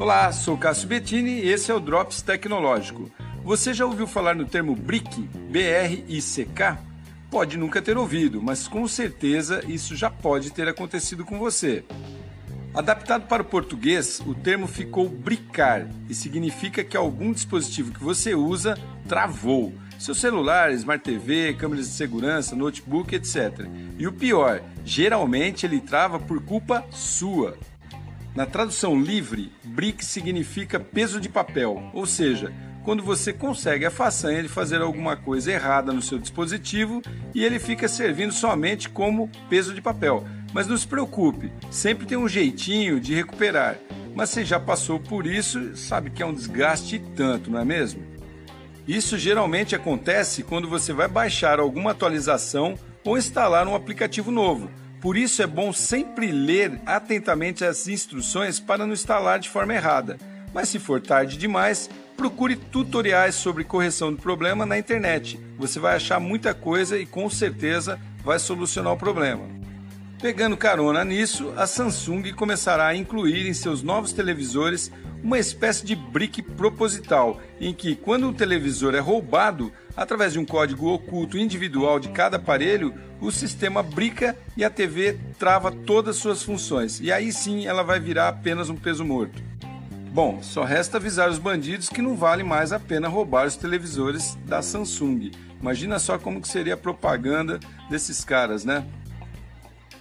Olá, sou Cássio Bettini e esse é o Drops Tecnológico. Você já ouviu falar no termo BRIC? B-R-I-C-K? Pode nunca ter ouvido, mas com certeza isso já pode ter acontecido com você. Adaptado para o português, o termo ficou bricar e significa que algum dispositivo que você usa travou. Seu celular, Smart TV, câmeras de segurança, notebook, etc. E o pior, geralmente ele trava por culpa sua. Na tradução livre, brick significa peso de papel, ou seja, quando você consegue a façanha de fazer alguma coisa errada no seu dispositivo e ele fica servindo somente como peso de papel. Mas não se preocupe, sempre tem um jeitinho de recuperar. Mas você já passou por isso, sabe que é um desgaste tanto, não é mesmo? Isso geralmente acontece quando você vai baixar alguma atualização ou instalar um aplicativo novo. Por isso é bom sempre ler atentamente as instruções para não instalar de forma errada. Mas se for tarde demais, procure tutoriais sobre correção do problema na internet. Você vai achar muita coisa e com certeza vai solucionar o problema. Pegando carona nisso, a Samsung começará a incluir em seus novos televisores uma espécie de brick proposital, em que, quando um televisor é roubado, através de um código oculto individual de cada aparelho, o sistema brica e a TV trava todas suas funções, e aí sim ela vai virar apenas um peso morto. Bom, só resta avisar os bandidos que não vale mais a pena roubar os televisores da Samsung. Imagina só como que seria a propaganda desses caras, né?